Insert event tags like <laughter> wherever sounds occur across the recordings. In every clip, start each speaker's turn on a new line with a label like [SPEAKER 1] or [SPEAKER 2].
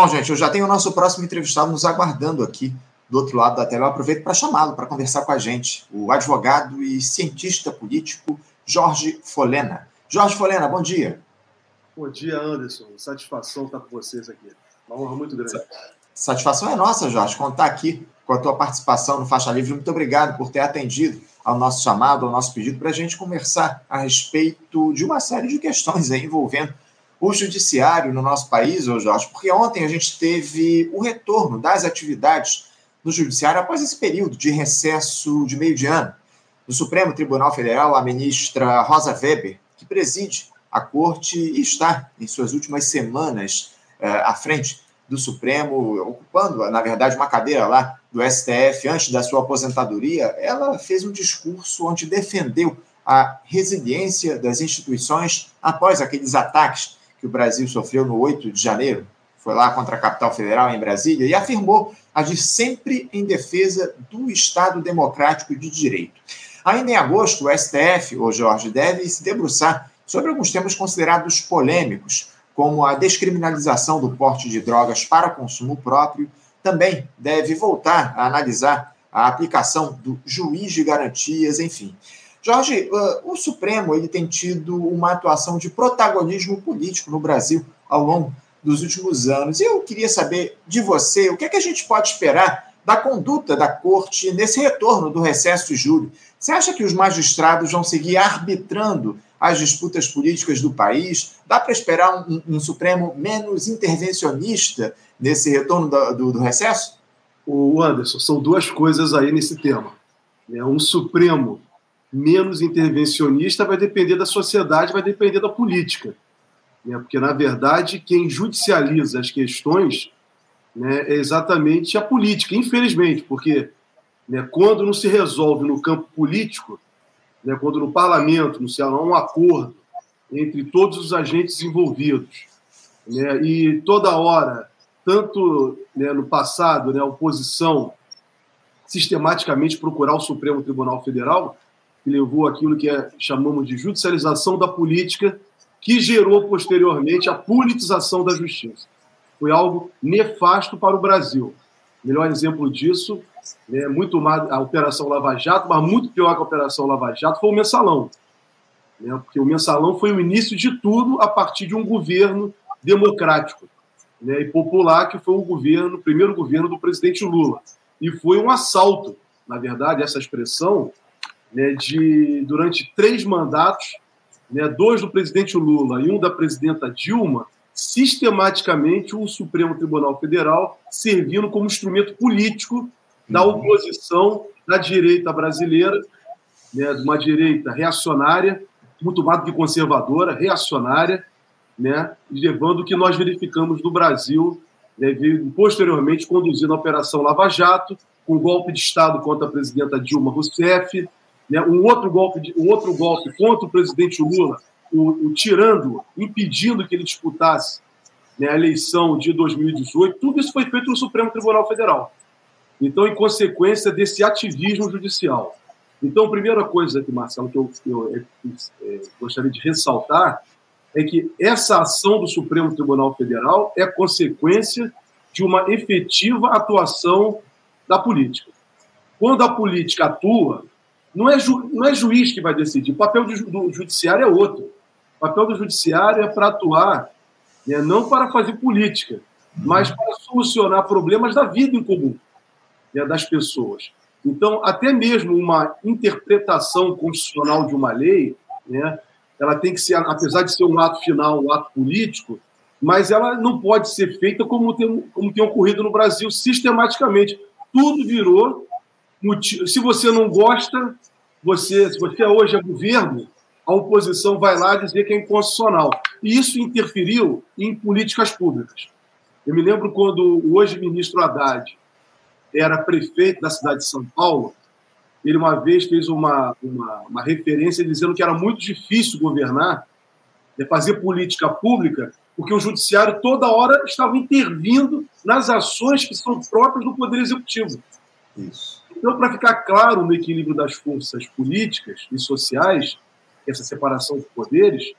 [SPEAKER 1] Bom, gente, eu já tenho o nosso próximo entrevistado nos aguardando aqui do outro lado da tela. Eu aproveito para chamá-lo para conversar com a gente, o advogado e cientista político Jorge Folena. Jorge Folena, bom dia.
[SPEAKER 2] Bom dia, Anderson. Satisfação estar com vocês aqui. Uma honra muito grande.
[SPEAKER 1] Satisfação é nossa, Jorge, contar aqui com a tua participação no Faixa Livre. Muito obrigado por ter atendido ao nosso chamado, ao nosso pedido, para a gente conversar a respeito de uma série de questões envolvendo o judiciário no nosso país, ô Jorge, porque ontem a gente teve o retorno das atividades no judiciário após esse período de recesso de meio de ano. No Supremo Tribunal Federal, a ministra Rosa Weber, que preside a corte e está em suas últimas semanas eh, à frente do Supremo, ocupando, na verdade, uma cadeira lá do STF antes da sua aposentadoria, ela fez um discurso onde defendeu a resiliência das instituições após aqueles ataques que o Brasil sofreu no 8 de janeiro, foi lá contra a capital federal em Brasília, e afirmou agir sempre em defesa do Estado democrático de direito. Ainda em agosto, o STF, o Jorge, deve se debruçar sobre alguns temas considerados polêmicos, como a descriminalização do porte de drogas para consumo próprio, também deve voltar a analisar a aplicação do juiz de garantias, enfim. Jorge, uh, o Supremo ele tem tido uma atuação de protagonismo político no Brasil ao longo dos últimos anos. E eu queria saber de você o que é que a gente pode esperar da conduta da Corte nesse retorno do recesso de julho. Você acha que os magistrados vão seguir arbitrando as disputas políticas do país? Dá para esperar um, um, Supremo menos intervencionista nesse retorno do, do, do recesso?
[SPEAKER 2] O Anderson, são duas coisas aí nesse tema. É um Supremo menos intervencionista vai depender da sociedade, vai depender da política. Né? Porque, na verdade, quem judicializa as questões né, é exatamente a política, infelizmente, porque né, quando não se resolve no campo político, né, quando no parlamento não se há um acordo entre todos os agentes envolvidos, né, e toda hora, tanto né, no passado, né, a oposição sistematicamente procurar o Supremo Tribunal Federal, que levou aquilo que é, chamamos de judicialização da política, que gerou posteriormente a politização da justiça. Foi algo nefasto para o Brasil. Melhor exemplo disso é muito mais a Operação Lava Jato, mas muito pior que a Operação Lava Jato foi o mensalão. Né? Porque o mensalão foi o início de tudo a partir de um governo democrático né? e popular, que foi o governo, o primeiro governo do presidente Lula. E foi um assalto, na verdade, essa expressão né, de durante três mandatos, né, dois do presidente Lula e um da presidenta Dilma, sistematicamente o Supremo Tribunal Federal servindo como instrumento político da uhum. oposição da direita brasileira, né, de uma direita reacionária, muito mais do que conservadora, reacionária, né, levando o que nós verificamos no Brasil, né, posteriormente conduzindo a Operação Lava Jato, com um golpe de Estado contra a presidenta Dilma Rousseff, né, um, outro golpe um outro golpe contra o presidente Lula, o, o tirando, impedindo que ele disputasse né, a eleição de 2018, tudo isso foi feito no Supremo Tribunal Federal. Então, em consequência desse ativismo judicial. Então, a primeira coisa que, Marcelo, que eu, eu é, é, gostaria de ressaltar é que essa ação do Supremo Tribunal Federal é consequência de uma efetiva atuação da política. Quando a política atua, não é, ju, não é juiz que vai decidir. O papel do, do judiciário é outro. O papel do judiciário é para atuar, né, não para fazer política, mas para solucionar problemas da vida em comum né, das pessoas. Então, até mesmo uma interpretação constitucional de uma lei, né, ela tem que ser, apesar de ser um ato final, um ato político, mas ela não pode ser feita como tem, como tem ocorrido no Brasil sistematicamente. Tudo virou se você não gosta, você, se você hoje é governo, a oposição vai lá dizer que é inconstitucional. E isso interferiu em políticas públicas. Eu me lembro quando o hoje ministro Haddad era prefeito da cidade de São Paulo, ele uma vez fez uma, uma, uma referência dizendo que era muito difícil governar, né, fazer política pública, porque o judiciário toda hora estava intervindo nas ações que são próprias do Poder Executivo. Isso. Então, para ficar claro no equilíbrio das forças políticas e sociais, essa separação de poderes,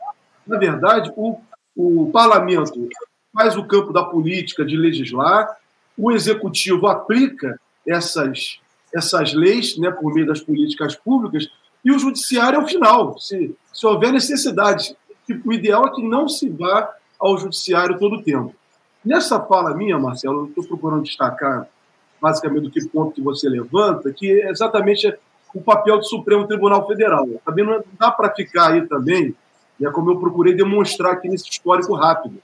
[SPEAKER 2] na verdade, o, o parlamento faz o campo da política de legislar, o executivo aplica essas, essas leis né, por meio das políticas públicas, e o judiciário é o final. Se, se houver necessidade, o ideal é que não se vá ao judiciário todo o tempo. Nessa fala minha, Marcelo, eu estou procurando destacar basicamente do que ponto que você levanta, que é exatamente o papel do Supremo Tribunal Federal. Também não dá para ficar aí também, né, como eu procurei demonstrar aqui nesse histórico rápido.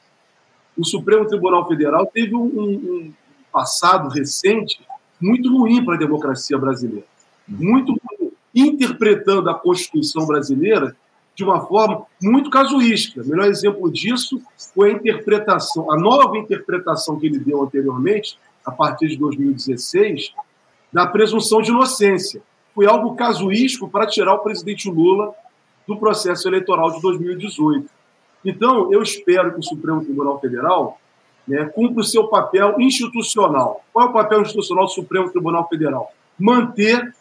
[SPEAKER 2] O Supremo Tribunal Federal teve um, um passado recente muito ruim para a democracia brasileira. Muito ruim, interpretando a Constituição brasileira de uma forma muito casuística. O melhor exemplo disso foi a interpretação, a nova interpretação que ele deu anteriormente, a partir de 2016, da presunção de inocência. Foi algo casuístico para tirar o presidente Lula do processo eleitoral de 2018. Então, eu espero que o Supremo Tribunal Federal né, cumpra o seu papel institucional. Qual é o papel institucional do Supremo Tribunal Federal? Manter,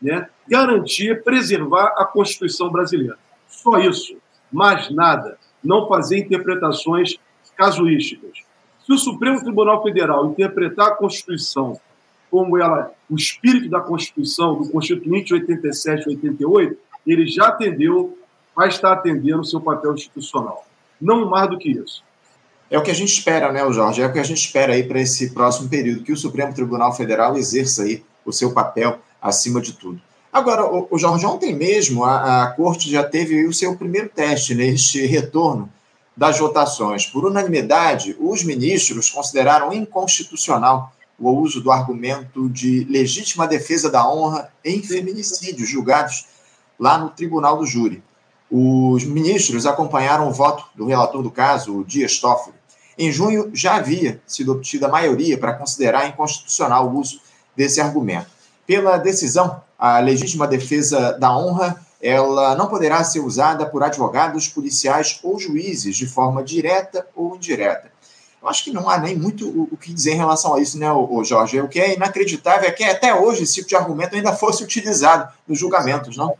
[SPEAKER 2] né, garantir, preservar a Constituição brasileira. Só isso, mais nada. Não fazer interpretações casuísticas. Se o Supremo Tribunal Federal interpretar a Constituição como ela, o espírito da Constituição, do Constituinte 87 e 88, ele já atendeu, vai estar atendendo o seu papel institucional. Não mais do que isso.
[SPEAKER 1] É o que a gente espera, né, Jorge? É o que a gente espera aí para esse próximo período, que o Supremo Tribunal Federal exerça aí o seu papel acima de tudo. Agora, o, Jorge, ontem mesmo a, a Corte já teve o seu primeiro teste neste retorno das votações. Por unanimidade, os ministros consideraram inconstitucional o uso do argumento de legítima defesa da honra em feminicídios julgados lá no Tribunal do Júri. Os ministros acompanharam o voto do relator do caso, o Dias Toffoli. Em junho, já havia sido obtida a maioria para considerar inconstitucional o uso desse argumento. Pela decisão, a legítima defesa da honra ela não poderá ser usada por advogados, policiais ou juízes de forma direta ou indireta. Eu acho que não há nem muito o, que dizer em relação a isso, né, o, Jorge? O que é inacreditável é que até hoje esse tipo de argumento ainda fosse utilizado nos julgamentos, não?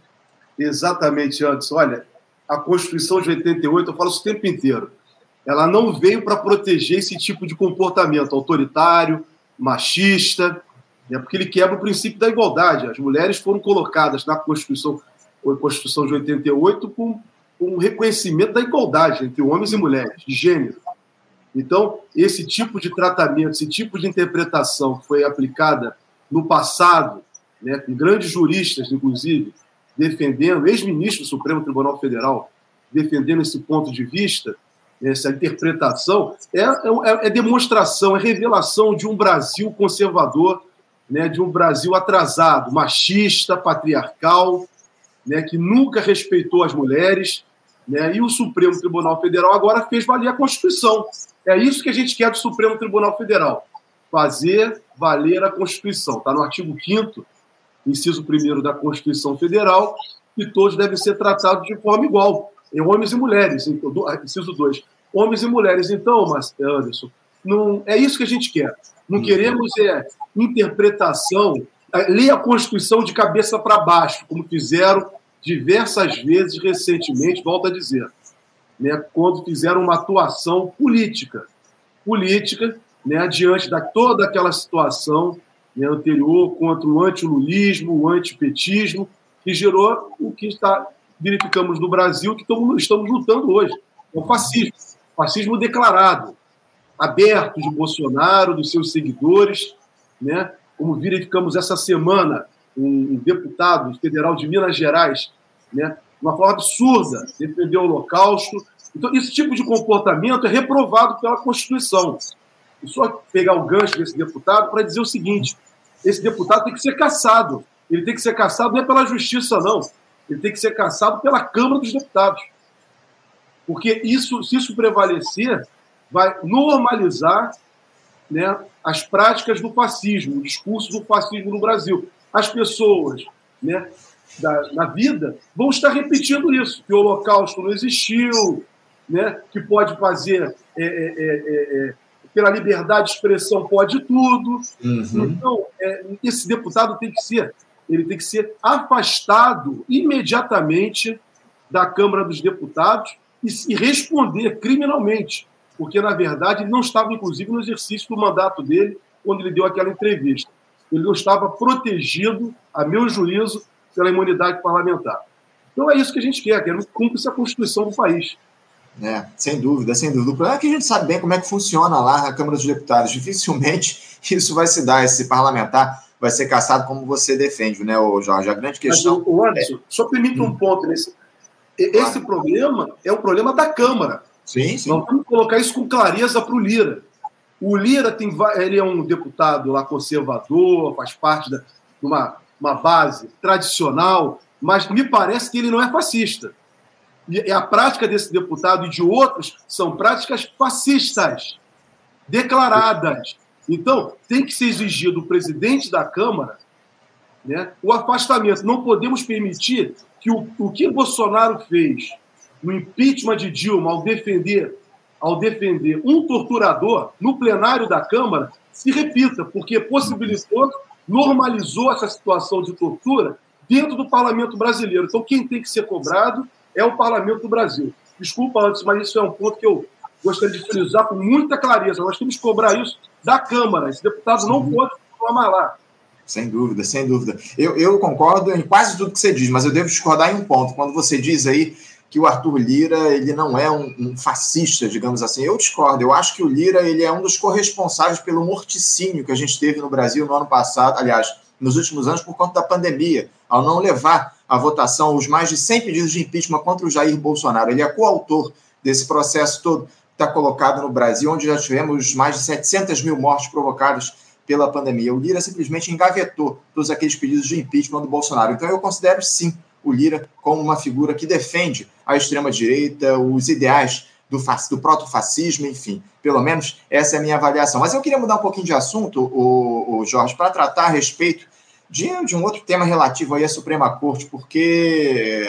[SPEAKER 2] Exatamente, Anderson. Olha, a Constituição de 88, eu falo isso o tempo inteiro, ela não veio para proteger esse tipo de comportamento autoritário, machista, né, porque ele quebra o princípio da igualdade. As mulheres foram colocadas na Constituição, a Constituição de 88 com, um reconhecimento da igualdade entre homens e mulheres, de gênero. Então, esse tipo de tratamento, esse tipo de interpretação que foi aplicada no passado, né, com grandes juristas, inclusive, defendendo, ex-ministro do Supremo Tribunal Federal, defendendo esse ponto de vista, essa interpretação, é, é, é demonstração, é revelação de um Brasil conservador né, de um Brasil atrasado, machista, patriarcal, né, que nunca respeitou as mulheres, né, e o Supremo Tribunal Federal agora fez valer a Constituição. É isso que a gente quer do Supremo Tribunal Federal, fazer valer a Constituição. Está no artigo 5 inciso 1 da Constituição Federal, que todos devem ser tratados de forma igual, em homens e mulheres, inciso 2. Homens e mulheres. Então, Anderson, não, é isso que a gente quer. Não uhum. queremos é, interpretação, é, ler a Constituição de cabeça para baixo, como fizeram diversas vezes recentemente, volto a dizer, né, quando fizeram uma atuação política. Política, né, diante de toda aquela situação né, anterior contra o antilulismo, o antipetismo, que gerou o que está, verificamos no Brasil, que estamos lutando hoje, é o fascismo. Fascismo declarado, aberto de Bolsonaro, dos seus seguidores, né? como verificamos essa semana, um, deputado federal de Minas Gerais, né? uma forma absurda, defendeu o Holocausto. Então, esse tipo de comportamento é reprovado pela Constituição. E só pegar o gancho desse deputado para dizer o seguinte: esse deputado tem que ser caçado. Ele tem que ser caçado não é pela justiça, não. Ele tem que ser caçado pela Câmara dos Deputados. Porque isso, se isso prevalecer, vai normalizar né, as práticas do fascismo, o discurso do fascismo no Brasil. As pessoas né, da, na vida vão estar repetindo isso, que o Holocausto não existiu, né, que pode fazer é, é, é, é pela liberdade de expressão pode tudo. Uhum. Então, é, esse deputado tem que ser, ele tem que ser afastado imediatamente da Câmara dos Deputados e, e responder criminalmente porque, na verdade, ele não estava, inclusive, no exercício do mandato dele quando ele deu aquela entrevista. Ele não estava protegido, a meu juízo, pela imunidade parlamentar. Então é isso que a gente quer, queremos que cumpra a Constituição do país.
[SPEAKER 1] É, sem dúvida, sem dúvida. O problema é que a gente sabe bem como é que funciona lá na Câmara dos Deputados. Dificilmente <laughs> isso vai se dar, esse parlamentar vai ser caçado como você defende, né, Jorge? A grande questão.
[SPEAKER 2] Mas, o Anderson, é... só permite um hum. ponto nesse. Esse claro. problema é o problema da Câmara.
[SPEAKER 1] Sim, sim.
[SPEAKER 2] Nós vamos colocar isso com clareza para o Lira. O Lira tem, ele é um deputado lá conservador, faz parte de uma, uma base tradicional, mas me parece que ele não é fascista. E a prática desse deputado e de outros são práticas fascistas, declaradas. Então, tem que ser exigido do presidente da Câmara né, o afastamento. Não podemos permitir que o, o que Bolsonaro fez no impeachment de Dilma ao defender, ao defender um torturador no plenário da Câmara se repita, porque possibilitou, normalizou essa situação de tortura dentro do parlamento brasileiro. Então, quem tem que ser cobrado é o parlamento do Brasil. Desculpa antes, mas isso é um ponto que eu gostaria de frisar com muita clareza. Nós temos que cobrar isso da Câmara. Esse deputado não pode continuar lá.
[SPEAKER 1] Sem dúvida, sem dúvida. Eu, eu concordo em quase tudo que você diz, mas eu devo discordar em um ponto. Quando você diz aí que o Arthur Lira ele não é um, um, fascista, digamos assim. Eu discordo. Eu acho que o Lira ele é um dos corresponsáveis pelo morticínio que a gente teve no Brasil no ano passado, aliás, nos últimos anos, por conta da pandemia, ao não levar à votação os mais de 100 pedidos de impeachment contra o Jair Bolsonaro. Ele é coautor desse processo todo que está colocado no Brasil, onde já tivemos mais de 700 mil mortes provocadas pela pandemia. O Lira simplesmente engavetou todos aqueles pedidos de impeachment do Bolsonaro. Então, eu considero sim o Lira como uma figura que defende a extrema-direita, os ideais do, do proto-fascismo, enfim. Pelo menos essa é a minha avaliação. Mas eu queria mudar um pouquinho de assunto, o, o Jorge, para tratar a respeito de, de, um outro tema relativo aí à Suprema Corte, porque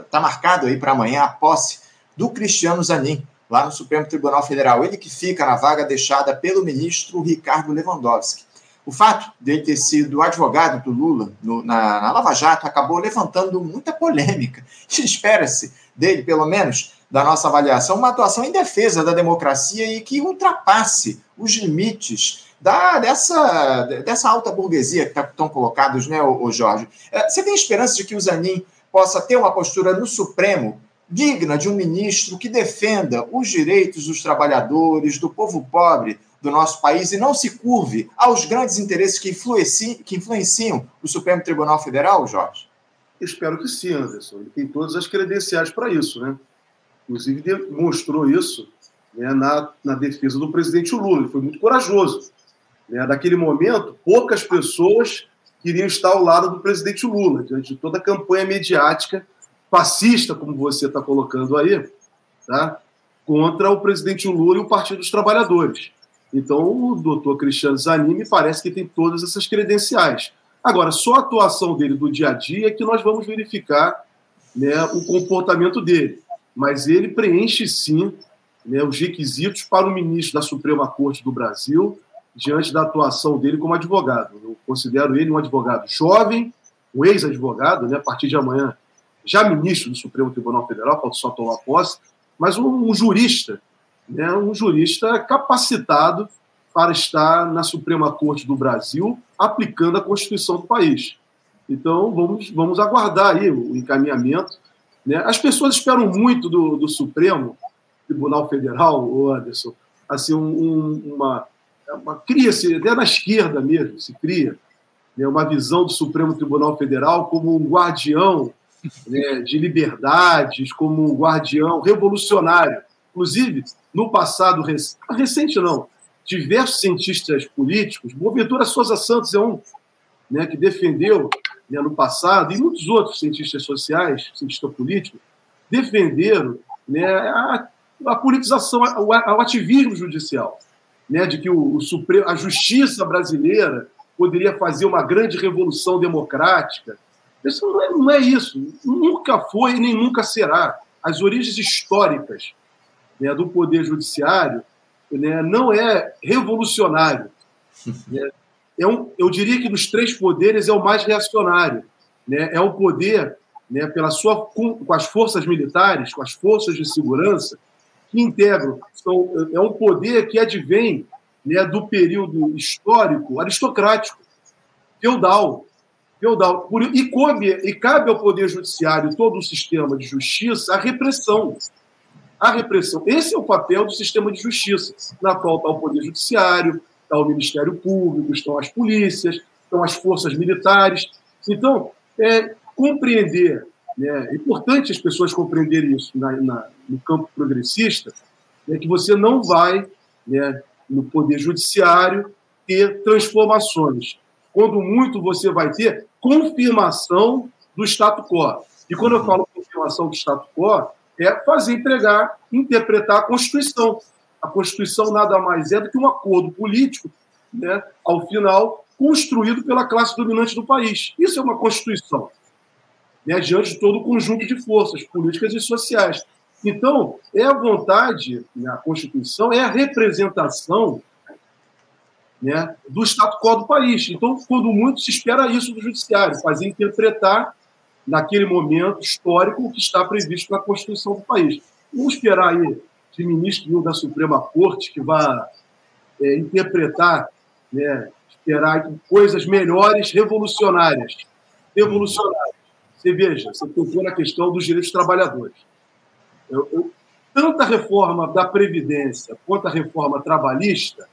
[SPEAKER 1] está uh, marcado aí para amanhã a posse do Cristiano Zanin, lá no Supremo Tribunal Federal. Ele que fica na vaga deixada pelo ministro Ricardo Lewandowski. O fato dele ter sido advogado do Lula no, na, na, Lava Jato acabou levantando muita polêmica. <laughs> Espera-se dele, pelo menos, da nossa avaliação, uma atuação em defesa da democracia e que ultrapasse os limites da, dessa, dessa alta burguesia que estão tá, colocados, né, o, Jorge? É, você tem esperança de que o Zanin possa ter uma postura no Supremo digna de um ministro que defenda os direitos dos trabalhadores, do povo pobre, do nosso país e não se curve aos grandes interesses que influenciam, que influenciam o Supremo Tribunal Federal, Jorge?
[SPEAKER 2] Espero que sim, Anderson. Ele tem todas as credenciais para isso, né? Inclusive demonstrou isso né, na, na defesa do presidente Lula. Ele foi muito corajoso. Né? Naquele momento, poucas pessoas queriam estar ao lado do presidente Lula, diante de toda a campanha mediática fascista, como você está colocando aí, tá? contra o presidente Lula e o Partido dos Trabalhadores. Então, o doutor Cristiano Zanin me parece que tem todas essas credenciais. Agora, só a atuação dele do dia a dia é que nós vamos verificar né, o comportamento dele. Mas ele preenche, sim, né, os requisitos para o ministro da Suprema Corte do Brasil diante da atuação dele como advogado. Eu considero ele um advogado jovem, um ex-advogado, né, a partir de amanhã já ministro do Supremo Tribunal Federal, falta só tomar posse, mas um, um jurista né, um jurista capacitado para estar na Suprema Corte do Brasil aplicando a Constituição do país. Então, vamos, vamos aguardar aí o encaminhamento. Né? As pessoas esperam muito do, do Supremo Tribunal Federal, Anderson, assim, um, uma, uma cria-se, até na esquerda mesmo, se cria né, uma visão do Supremo Tribunal Federal como um guardião né, de liberdades, como um guardião revolucionário. Inclusive, no passado recente, não, diversos cientistas políticos, Boaventura Souza Santos é um né, que defendeu né, no passado, e muitos outros cientistas sociais, cientistas políticos, defenderam né, a, a politização, o, ativismo judicial, né, de que o, o Supremo, a justiça brasileira poderia fazer uma grande revolução democrática. Isso não é, não é isso, nunca foi e nem nunca será. As origens históricas né, do Poder Judiciário né, não é revolucionário. <laughs> Né? É um, eu diria que dos três poderes é o mais reacionário. Né? É o poder, né, pela sua, com, com as forças militares, com as forças de segurança, que integram. São, é um poder que advém né, do período histórico aristocrático, feudal. feudal. E, cabe, e cabe ao Poder Judiciário, todo o sistema de justiça, a repressão. A repressão. Esse é o papel do sistema de justiça, na qual está o Poder Judiciário, está o Ministério Público, estão as polícias, estão as forças militares. Então, é, compreender, né, é importante as pessoas compreenderem isso na, na, no campo progressista, é que você não vai, né, no Poder Judiciário, ter transformações. Quando muito, você vai ter confirmação do status quo. E quando eu falo confirmação do status quo, é fazer entregar, interpretar a Constituição. A Constituição nada mais é do que um acordo político, né, ao final, construído pela classe dominante do país. Isso é uma Constituição, né, diante de todo o conjunto de forças políticas e sociais. Então, é a vontade, né, a Constituição é a representação né, do status quo do país. Então, quando muito se espera isso do Judiciário, fazer interpretar, naquele momento histórico, que está previsto na Constituição do país. Vamos esperar aí de ministro da Suprema Corte que vá é, interpretar, né, esperar coisas melhores, revolucionárias. Revolucionárias. Você veja, você tocou na questão dos direitos dos trabalhadores. Eu, eu, tanto a reforma da Previdência quanto a reforma trabalhista,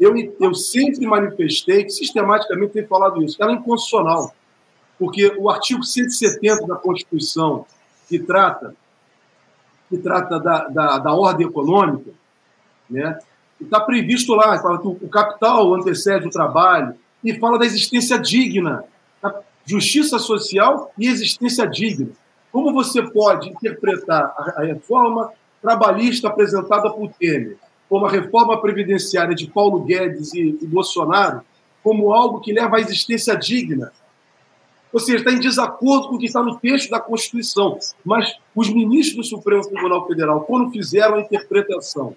[SPEAKER 2] eu, eu sempre manifestei sistematicamente tenho falado isso, ela é inconstitucional. Porque o artigo 170 da Constituição, que trata, que trata da, da, da ordem econômica, né, está previsto lá, fala que o capital antecede o trabalho, e fala da existência digna, da justiça social e existência digna. Como você pode interpretar a reforma trabalhista apresentada por Temer, como a reforma previdenciária de Paulo Guedes e, e Bolsonaro, como algo que leva à existência digna? Ou seja, está em desacordo com o que está no texto da Constituição. Mas os ministros do Supremo Tribunal Federal, quando fizeram a interpretação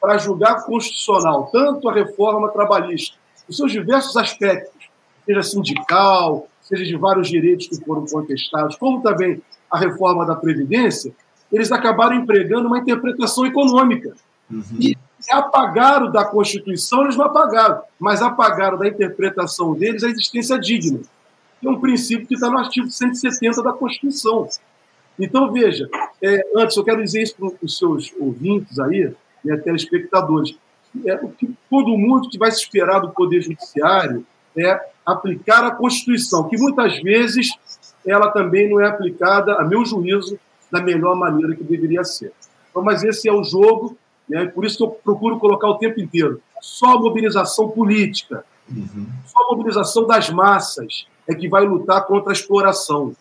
[SPEAKER 2] para julgar constitucional tanto a reforma trabalhista, os seus diversos aspectos, seja sindical, seja de vários direitos que foram contestados, como também a reforma da Previdência, eles acabaram empregando uma interpretação econômica. Uhum. E apagaram da Constituição, eles não apagaram, mas apagaram da interpretação deles a existência digna, que é um princípio que está no artigo 170 da Constituição. Então, veja, é, antes eu quero dizer isso para os seus ouvintes aí, né, telespectadores, é, o que todo mundo que vai se esperar do Poder Judiciário é aplicar a Constituição, que muitas vezes ela também não é aplicada, a meu juízo, da melhor maneira que deveria ser. Então, mas esse é o jogo, né? por isso que eu procuro colocar o tempo inteiro. Só mobilização política, uhum. só a mobilização das massas é que vai lutar contra a exploração.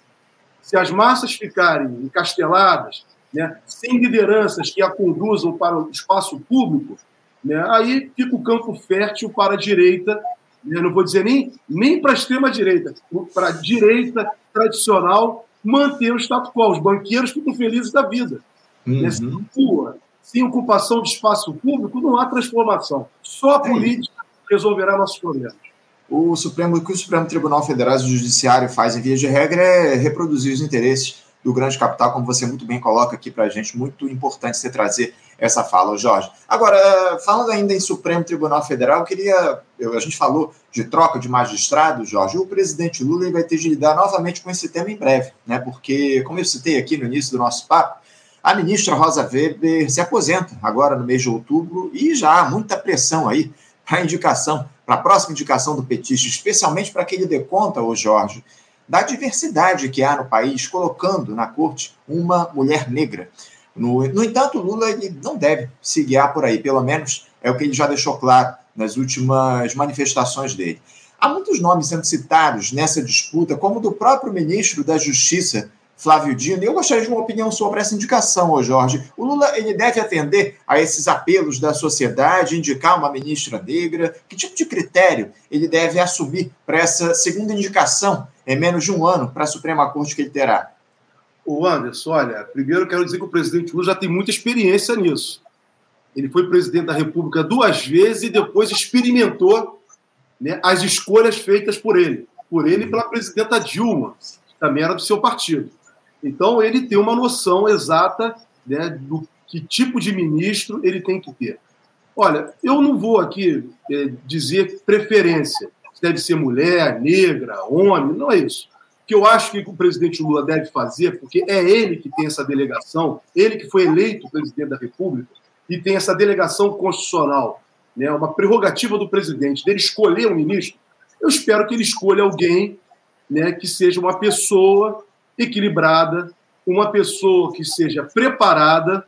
[SPEAKER 2] Se as massas ficarem encasteladas, né, sem lideranças que a conduzam para o espaço público, né, aí fica o campo fértil para a direita eu não vou dizer nem, nem para a extrema-direita, para a direita tradicional manter o status quo. Os banqueiros ficam felizes da vida. Uhum. Nessa rua, sem ocupação de espaço público, não há transformação. Só a é política resolverá nossos problemas.
[SPEAKER 1] O Supremo, o que o Supremo Tribunal Federal e o Judiciário faz em via de regra é reproduzir os interesses do grande capital, como você muito bem coloca aqui para a gente. Muito importante você trazer essa fala, Jorge. Agora, falando ainda em Supremo Tribunal Federal, eu queria. Eu, a gente falou de troca de magistrados, Jorge. O presidente Lula vai ter de lidar novamente com esse tema em breve, né? Porque, como eu citei aqui no início do nosso papo, a ministra Rosa Weber se aposenta agora no mês de outubro e já há muita pressão aí a indicação, para a próxima indicação do petista, especialmente para que ele dê conta, ô Jorge, da diversidade que há no país, colocando na corte uma mulher negra. No, no entanto, Lula ele não deve se guiar por aí, pelo menos é o que ele já deixou claro nas últimas manifestações dele. Há muitos nomes sendo citados nessa disputa, como do próprio ministro da Justiça, Flávio Dino. Eu gostaria de uma opinião sobre essa indicação, Jorge. O Lula ele deve atender a esses apelos da sociedade, indicar uma ministra negra? Que tipo de critério ele deve assumir para essa segunda indicação em menos de um ano para a Suprema Corte que ele terá?
[SPEAKER 2] O Anderson, olha, primeiro quero dizer que o presidente Lula já tem muita experiência nisso. Ele foi presidente da República duas vezes e depois experimentou né, as escolhas feitas por ele. Por ele e pela presidenta Dilma, que também era do seu partido. Então, ele tem uma noção exata né, do que tipo de ministro ele tem que ter. Olha, eu não vou aqui é, dizer preferência, se deve ser mulher, negra, homem, não é isso. O que eu acho que o presidente Lula deve fazer, porque é ele que tem essa delegação, ele que foi eleito presidente da República e tem essa delegação constitucional, né, uma prerrogativa do presidente dele escolher um ministro. Eu espero que ele escolha alguém né, que seja uma pessoa equilibrada, uma pessoa que seja preparada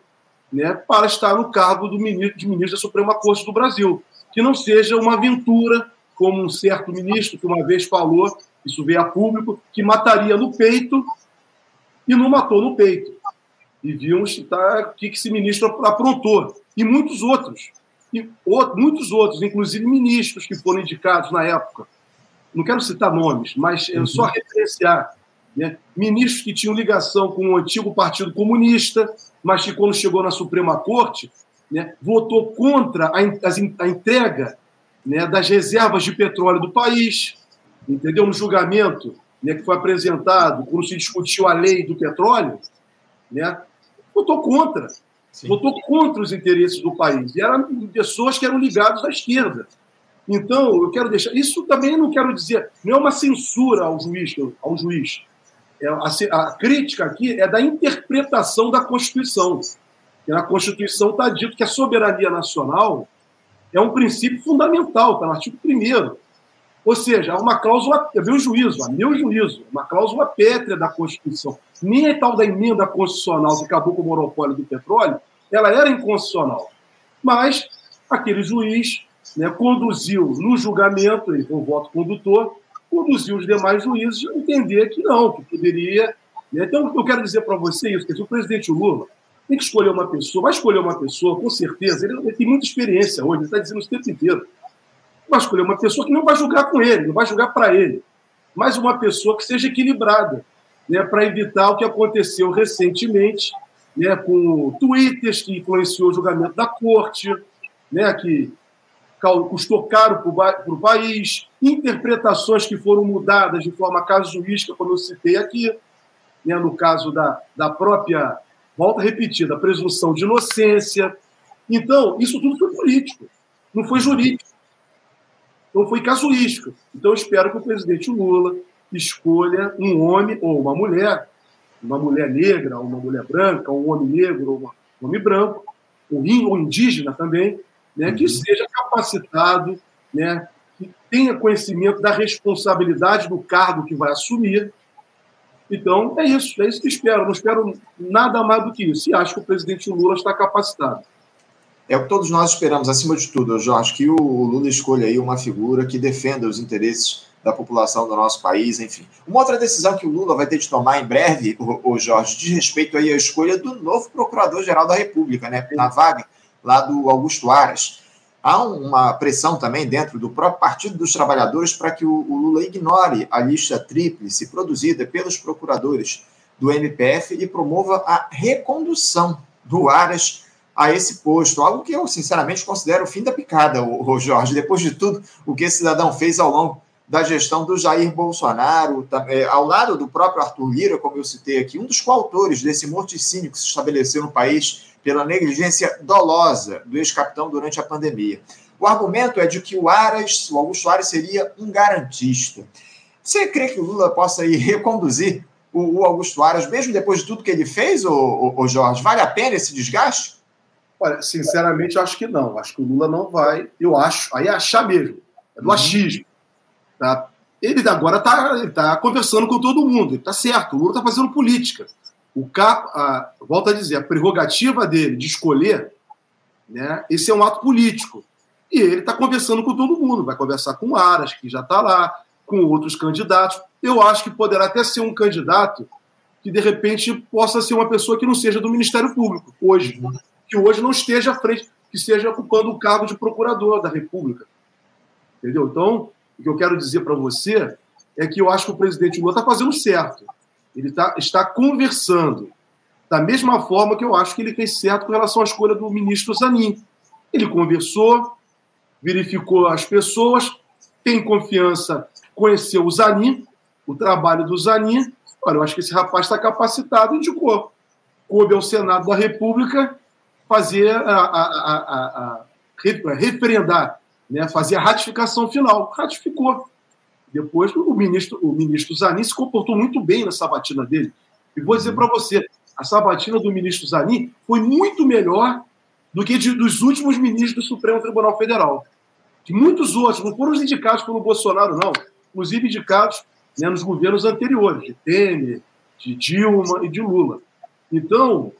[SPEAKER 2] né, para estar no cargo do ministro, de ministro da Suprema Corte do Brasil. Que não seja uma aventura, como um certo ministro que uma vez falou, isso veio a público, que mataria no peito e não matou no peito. E vimos tá, o que esse ministro aprontou. E muitos outros. E outros, muitos outros, inclusive ministros que foram indicados na época. Não quero citar nomes, mas é só referenciar né? Ministros que tinham ligação com o antigo Partido Comunista, mas que, quando chegou na Suprema Corte, né, votou contra a, a entrega né, das reservas de petróleo do país, entendeu? No julgamento né, que foi apresentado, quando se discutiu a lei do petróleo, né, votou contra. Sim. Votou contra os interesses do país. E eram pessoas que eram ligadas à esquerda. Então, eu quero deixar. Isso também não quero dizer, não é uma censura ao juiz, ao juiz. É, a, a, crítica aqui é da interpretação da Constituição. E na Constituição está dito que a soberania nacional é um princípio fundamental, está no artigo 1. Ou seja, há uma cláusula, é meu juízo, a meu juízo, uma cláusula pétrea da Constituição. Nem a tal da emenda constitucional que acabou com o monopólio do petróleo, ela era inconstitucional. Mas aquele juiz né, conduziu no julgamento, ele foi o voto condutor, conduziu os demais juízes a entender que não, que poderia. Né? Então, eu quero dizer para você isso: que o presidente Lula tem que escolher uma pessoa, vai escolher uma pessoa, com certeza, ele, ele tem muita experiência hoje, ele está dizendo isso o tempo inteiro. Vai escolher uma pessoa que não vai julgar com ele, não vai julgar para ele, mas uma pessoa que seja equilibrada, né, para evitar o que aconteceu recentemente né, com twitters que influenciou o julgamento da corte, né, que custou caro para o país, interpretações que foram mudadas de forma casuística, como eu citei aqui, né, no caso da, da própria, volta repetida, presunção de inocência. Então, isso tudo foi político, não foi jurídico. Não foi casuístico. Então, eu espero que o presidente Lula escolha um homem ou uma mulher, uma mulher negra, uma mulher branca, um homem negro ou um homem branco, ou indígena também, né, que uhum. seja capacitado, né, que tenha conhecimento da responsabilidade do cargo que vai assumir. Então, é isso, é isso que espero. Não espero nada mais do que isso. E acho que o presidente Lula está capacitado.
[SPEAKER 1] É o que todos nós esperamos, acima de tudo, Jorge, que o Lula escolha aí uma figura que defenda os interesses da população do nosso país, enfim. Uma outra decisão que o Lula vai ter de tomar em breve, o, Jorge, diz respeito aí à escolha do novo Procurador-Geral da República, né, na vaga lá do Augusto Aras. Há uma pressão também dentro do próprio Partido dos Trabalhadores para que o, Lula ignore a lista tríplice produzida pelos procuradores do MPF e promova a recondução do Aras a esse posto, algo que eu sinceramente considero o fim da picada, o, Jorge, depois de tudo o que esse cidadão fez ao longo da gestão do Jair Bolsonaro, é, ao lado do próprio Arthur Lira, como eu citei aqui, um dos coautores desse morticínio que se estabeleceu no país pela negligência dolosa do ex-capitão durante a pandemia. O argumento é de que o Aras, o Augusto Aras, seria um garantista. Você crê que o Lula possa ir <laughs> reconduzir o, o Augusto Aras, mesmo depois de tudo que ele fez, o, Jorge? Vale a pena esse desgaste?
[SPEAKER 2] Olha, sinceramente, acho que não. Acho que o Lula não vai. Eu acho. Aí é achar mesmo. É do uhum. achismo. Tá? Ele agora está tá conversando com todo mundo. Está certo. O Lula está fazendo política o a, volta a dizer, a prerrogativa dele de escolher, né, esse é um ato político. E ele está conversando com todo mundo, vai conversar com o Aras, que já está lá, com outros candidatos. Eu acho que poderá até ser um candidato que, de repente, possa ser uma pessoa que não seja do Ministério Público, hoje. Que hoje não esteja à frente, que esteja ocupando o cargo de procurador da República. Entendeu? Então, o que eu quero dizer para você é que eu acho que o presidente Lula está fazendo certo. Ele tá, está conversando. Da mesma forma que eu acho que ele fez certo com relação à escolha do ministro Zanin. Ele conversou, verificou as pessoas, tem confiança, conheceu o Zanin, o trabalho do Zanin. Olha, eu acho que esse rapaz está capacitado, indicou. Coube ao Senado da República fazer a, a, a, a referendar, né, fazer a ratificação final. Ratificou. Depois o ministro, o ministro Zanin se comportou muito bem na sabatina dele. E vou dizer para você, a sabatina do ministro Zanin foi muito melhor do que de, dos últimos ministros do Supremo Tribunal Federal. De muitos outros, não foram os indicados pelo Bolsonaro, não. Inclusive indicados né, nos governos anteriores, de Temer, de Dilma e de Lula. Então,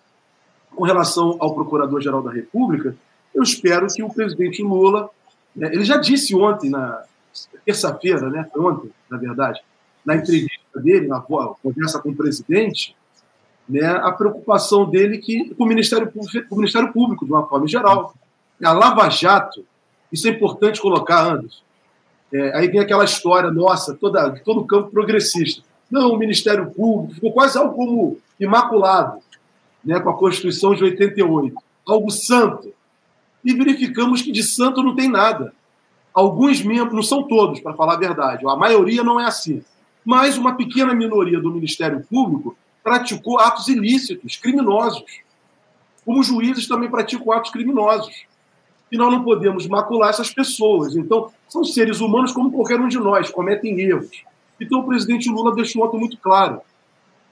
[SPEAKER 2] com relação ao Procurador-Geral da República, eu espero que o presidente Lula, né, ele já disse ontem, na terça-feira, né, ontem, na verdade, na entrevista dele, na conversa com o presidente, né, a preocupação dele que, com, o Ministério, com o Ministério Público, de uma forma geral. A Lava Jato, isso é importante colocar, Anderson. É, aí vem aquela história nossa, toda, todo o campo progressista. Não, o Ministério Público ficou quase algo como imaculado né, com a Constituição de 88, algo santo. E verificamos que de santo não tem nada. Alguns membros, não são todos, para falar a verdade, a maioria não é assim, mas uma pequena minoria do Ministério Público praticou atos ilícitos, criminosos. Como juízes também praticam atos criminosos. E nós não podemos macular essas pessoas. Então, são seres humanos como qualquer um de nós, cometem erros. Então, o presidente Lula deixou ontem muito claro.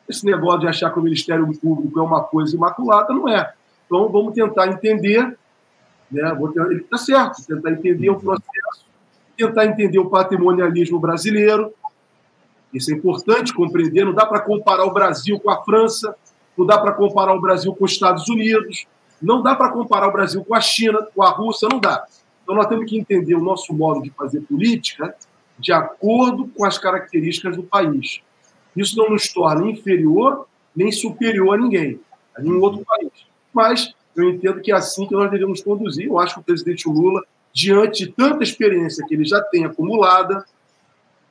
[SPEAKER 2] Esse negócio de achar que o Ministério Público é uma coisa imaculada, não é. Então, vamos tentar entender, né? ele está certo, tentar entender o processo, tentar entender o patrimonialismo brasileiro. Isso é importante compreender. Não dá para comparar o Brasil com a França, não dá para comparar o Brasil com os Estados Unidos, não dá para comparar o Brasil com a China, com a Rússia, não dá. Então, nós temos que entender o nosso modo de fazer política de acordo com as características do país. Isso não nos torna inferior nem superior a ninguém, a nenhum outro país. Mas eu entendo que é assim que nós devemos conduzir. Eu acho que o presidente Lula, diante de tanta experiência que ele já tem acumulada,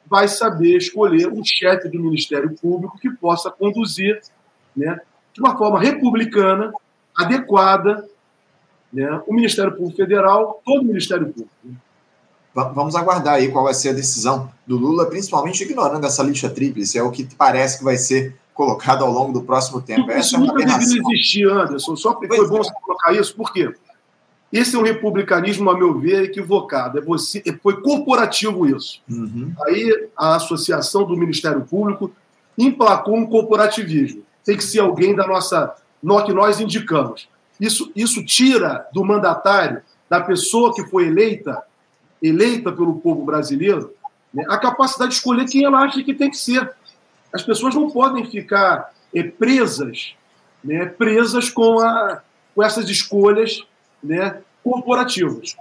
[SPEAKER 2] vai saber escolher um chefe do Ministério Público que possa conduzir né, de uma forma republicana, adequada, né, o Ministério Público Federal, todo o Ministério Público.
[SPEAKER 1] Vamos aguardar aí qual vai ser a decisão do Lula, principalmente ignorando essa lixa tríplice, é o que parece que vai ser colocado ao longo do próximo tempo.
[SPEAKER 2] Isso essa nunca é deveria existir, Anderson. Só foi pois bom é. você colocar isso, por quê? Esse é um republicanismo, a meu ver, equivocado. É você, é, foi corporativo isso. Uhum. Aí a associação do Ministério Público emplacou um corporativismo. Tem que ser alguém da nossa, no, que nós indicamos. Isso, isso tira do mandatário, da pessoa que foi eleita, eleita pelo povo brasileiro, né, a capacidade de escolher quem ela acha que tem que ser. As pessoas não podem ficar é, presas, né, presas com, a, com essas escolhas né, corporativas.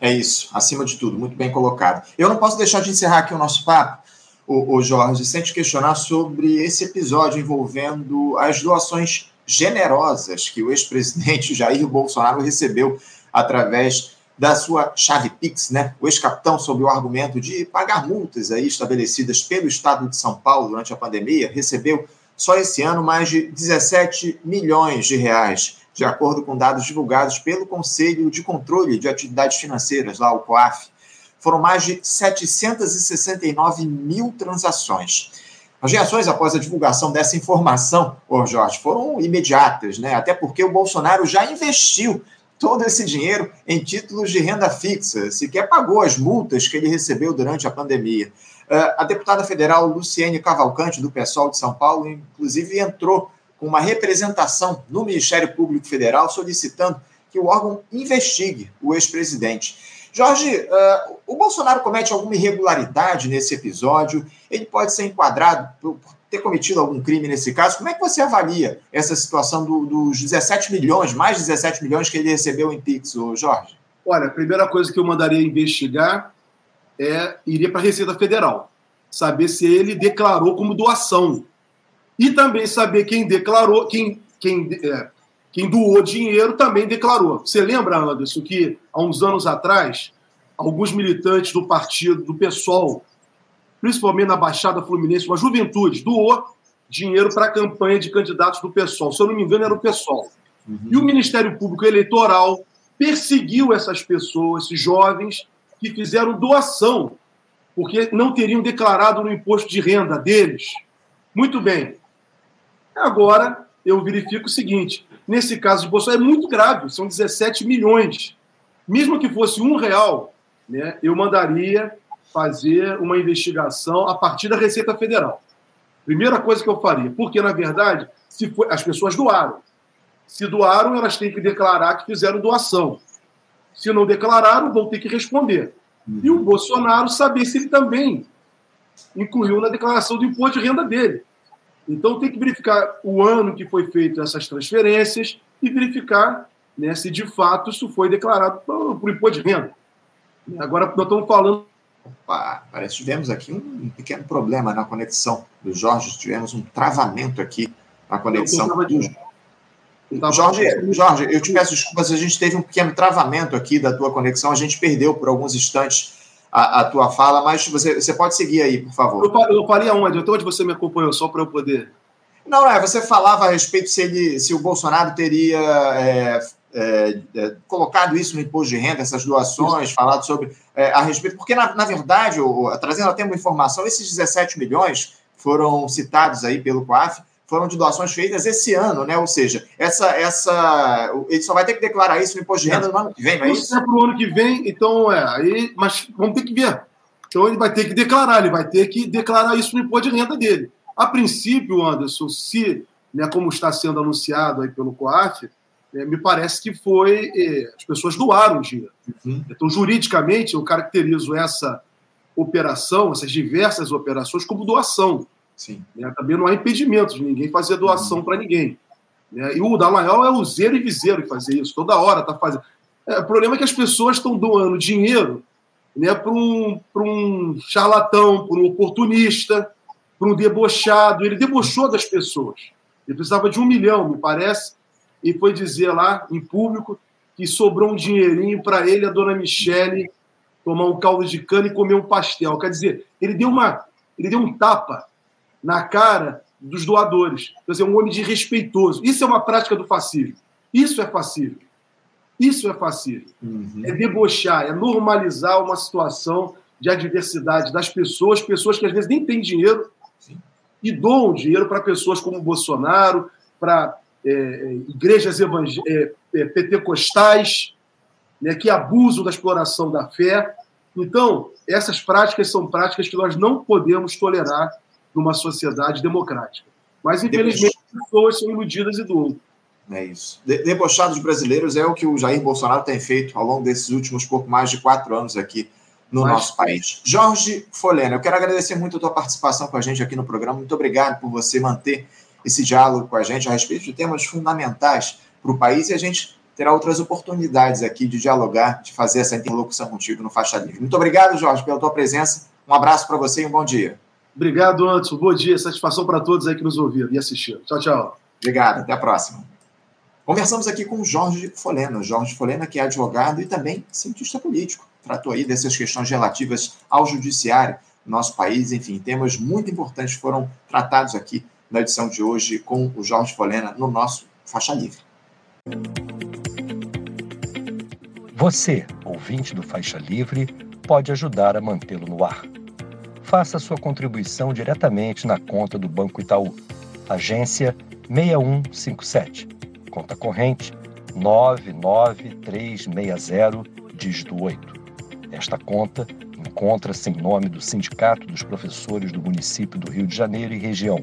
[SPEAKER 1] É isso, acima de tudo, muito bem colocado. Eu não posso deixar de encerrar aqui o nosso papo, o, o Jorge, sem te questionar sobre esse episódio envolvendo as doações generosas que o ex-presidente <laughs> Jair Bolsonaro recebeu através da sua chave Pix, né? O ex-capitão, sob o argumento de pagar multas aí estabelecidas pelo Estado de São Paulo durante a pandemia, recebeu só esse ano mais de 17 milhões de reais, de acordo com dados divulgados pelo Conselho de Controle de Atividades Financeiras, lá o COAF. Foram mais de 769 mil transações. As reações após a divulgação dessa informação, ô Jorge, foram imediatas, né? Até porque o Bolsonaro já investiu todo esse dinheiro em títulos de renda fixa, sequer pagou as multas que ele recebeu durante a pandemia. Uh, a deputada federal Luciene Cavalcante, do PSOL de São Paulo, inclusive entrou com uma representação no Ministério Público Federal solicitando que o órgão investigue o ex-presidente. Jorge, uh, o Bolsonaro comete alguma irregularidade nesse episódio? Ele pode ser enquadrado por, por ter cometido algum crime nesse caso. Como é que você avalia essa situação do, dos 17 milhões, mais de 17 milhões que ele recebeu em Pix, Jorge?
[SPEAKER 2] Olha, a primeira coisa que eu mandaria investigar é iria para a Receita Federal, saber se ele declarou como doação e também saber quem declarou, quem, quem é, quem doou dinheiro também declarou. Você lembra, Anderson, que há uns anos atrás, alguns militantes do partido, do PSOL, principalmente na Baixada Fluminense, uma juventude, doou dinheiro para a campanha de candidatos do PSOL. Se eu não me engano, era o PSOL. Uhum. E o Ministério Público Eleitoral perseguiu essas pessoas, esses jovens, que fizeram doação, porque não teriam declarado no imposto de renda deles. Muito bem. Agora, eu verifico o seguinte: nesse caso de Bolsonaro, é muito grave, são 17 milhões. Mesmo que fosse um real, né, eu mandaria fazer uma investigação a partir da Receita Federal. Primeira coisa que eu faria, porque, na verdade, se as pessoas doaram. Se doaram, elas têm que declarar que fizeram doação. Se não declararam, vão ter que responder. E o Bolsonaro saber se ele também incluiu na declaração do imposto de renda dele. Então tem que verificar o ano que foi feito essas transferências e verificar né, se de fato isso foi declarado por, por imposto de renda. Agora nós estamos falando.
[SPEAKER 1] Opa, parece que tivemos aqui um pequeno problema na conexão do Jorge, tivemos um travamento aqui na conexão do Jorge, Jorge, eu te peço desculpas, a gente teve um pequeno travamento aqui da tua conexão, a gente perdeu por alguns instantes a, a tua fala, mas você, você pode seguir aí, por favor.
[SPEAKER 2] Eu, eu parei aonde? Então onde você me acompanhou, só para eu poder...
[SPEAKER 1] Não, é, você falava a respeito se, ele, se o Bolsonaro teria é, é, é, colocado isso no imposto de renda, essas doações, isso. falado sobre é, a respeito, porque na, na verdade, o, trazendo até uma informação, esses 17 milhões foram citados aí pelo COAF, foram de doações feitas esse ano, né? Ou seja, essa, essa, ele só vai ter que declarar isso no imposto de renda no ano que vem, não é isso?
[SPEAKER 2] É para o ano que vem, então é, aí, mas vamos ter que ver. Então ele vai ter que declarar, ele vai ter que declarar isso no imposto de renda dele. A princípio, Anderson, se, né, como está sendo anunciado aí pelo COAF, me parece que foi. É, as pessoas doaram dinheiro. Uhum. Então, juridicamente, eu caracterizo essa operação, essas diversas operações, como doação. Sim. Né? Também não há impedimento de ninguém fazer doação uhum. para ninguém. Né? E o Dallagnol é o zero e viseiro em fazer isso, toda hora está fazendo. É, o problema é que as pessoas estão doando dinheiro né, para um, um charlatão, para um oportunista, para um debochado. Ele debochou das pessoas. Ele precisava de um milhão, me parece, e foi dizer lá em público que sobrou um dinheirinho para ele, a dona Michele, tomar um caldo de cana e comer um pastel. Quer dizer, ele deu uma, ele deu um tapa na cara dos doadores. Quer dizer, um homem desrespeitoso. Isso é uma prática do fascismo. Isso é fascismo. Isso é fascismo. Uhum. É debochar, é normalizar uma situação de adversidade das pessoas, pessoas que às vezes nem têm dinheiro Sim. e doam dinheiro para pessoas como Bolsonaro, para igrejas evangé é, é, pentecostais, né, que abusam da exploração da fé. Então, essas práticas são práticas que nós não podemos tolerar numa sociedade democrática. Mas, infelizmente, as pessoas são iludidas e doam.
[SPEAKER 1] É isso. De debochados brasileiros é o que o Jair Bolsonaro tem feito ao longo desses últimos pouco mais de quatro anos aqui no nosso país. Jorge Folena, eu quero agradecer muito a tua participação com a gente aqui no programa. Muito obrigado por você manter esse diálogo com a gente a respeito de temas fundamentais para o país e a gente terá outras oportunidades aqui de dialogar, de fazer essa interlocução contigo no Faixa Livre. Muito obrigado, Jorge, pela tua presença. Um abraço para você e um bom dia.
[SPEAKER 2] Obrigado, Anderson. Bom dia. Satisfação para todos aí que nos ouviram e assistiram. Tchau, tchau.
[SPEAKER 1] Obrigado. Até a próxima. Conversamos aqui com Jorge Folena. Jorge Folena, que é advogado e também cientista político. Tratou aí dessas questões relativas ao judiciário no nosso país. Enfim, temas muito importantes foram tratados aqui na edição de hoje com o Jorge Folena no nosso Faixa Livre.
[SPEAKER 3] Você, ouvinte do Faixa Livre, pode ajudar a mantê-lo no ar faça sua contribuição diretamente na conta do Banco Itaú, agência 6157, conta corrente 99360, dígito 8. Esta conta encontra-se em nome do Sindicato dos Professores do Município do Rio de Janeiro e região,